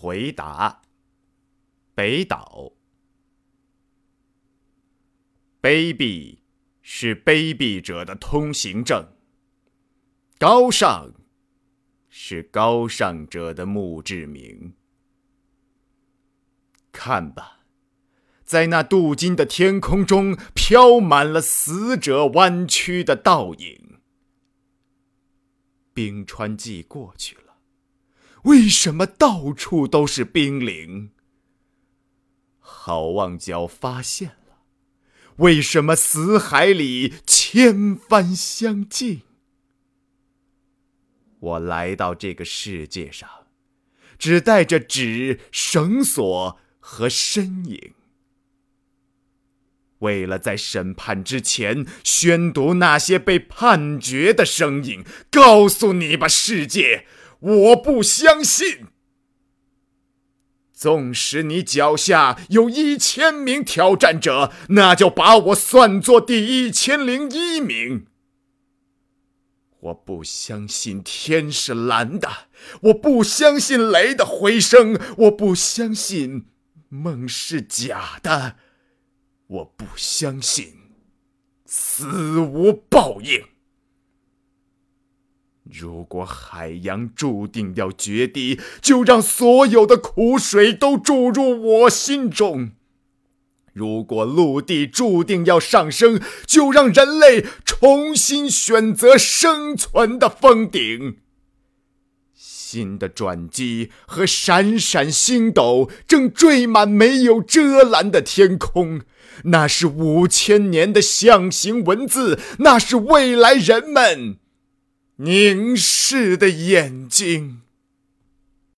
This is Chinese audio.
回答：北岛。卑鄙是卑鄙者的通行证，高尚是高尚者的墓志铭。看吧，在那镀金的天空中，飘满了死者弯曲的倒影。冰川季过去了，为什么到处都是冰凌？好望角发现了。为什么死海里千帆相近？我来到这个世界上，只带着纸、绳索和身影，为了在审判之前宣读那些被判决的声音，告诉你吧，世界，我不相信。纵使你脚下有一千名挑战者，那就把我算作第一千零一名。我不相信天是蓝的，我不相信雷的回声，我不相信梦是假的，我不相信死无报应。如果海洋注定要决堤，就让所有的苦水都注入我心中；如果陆地注定要上升，就让人类重新选择生存的峰顶。新的转机和闪闪星斗正缀满没有遮拦的天空，那是五千年的象形文字，那是未来人们。凝视的眼睛。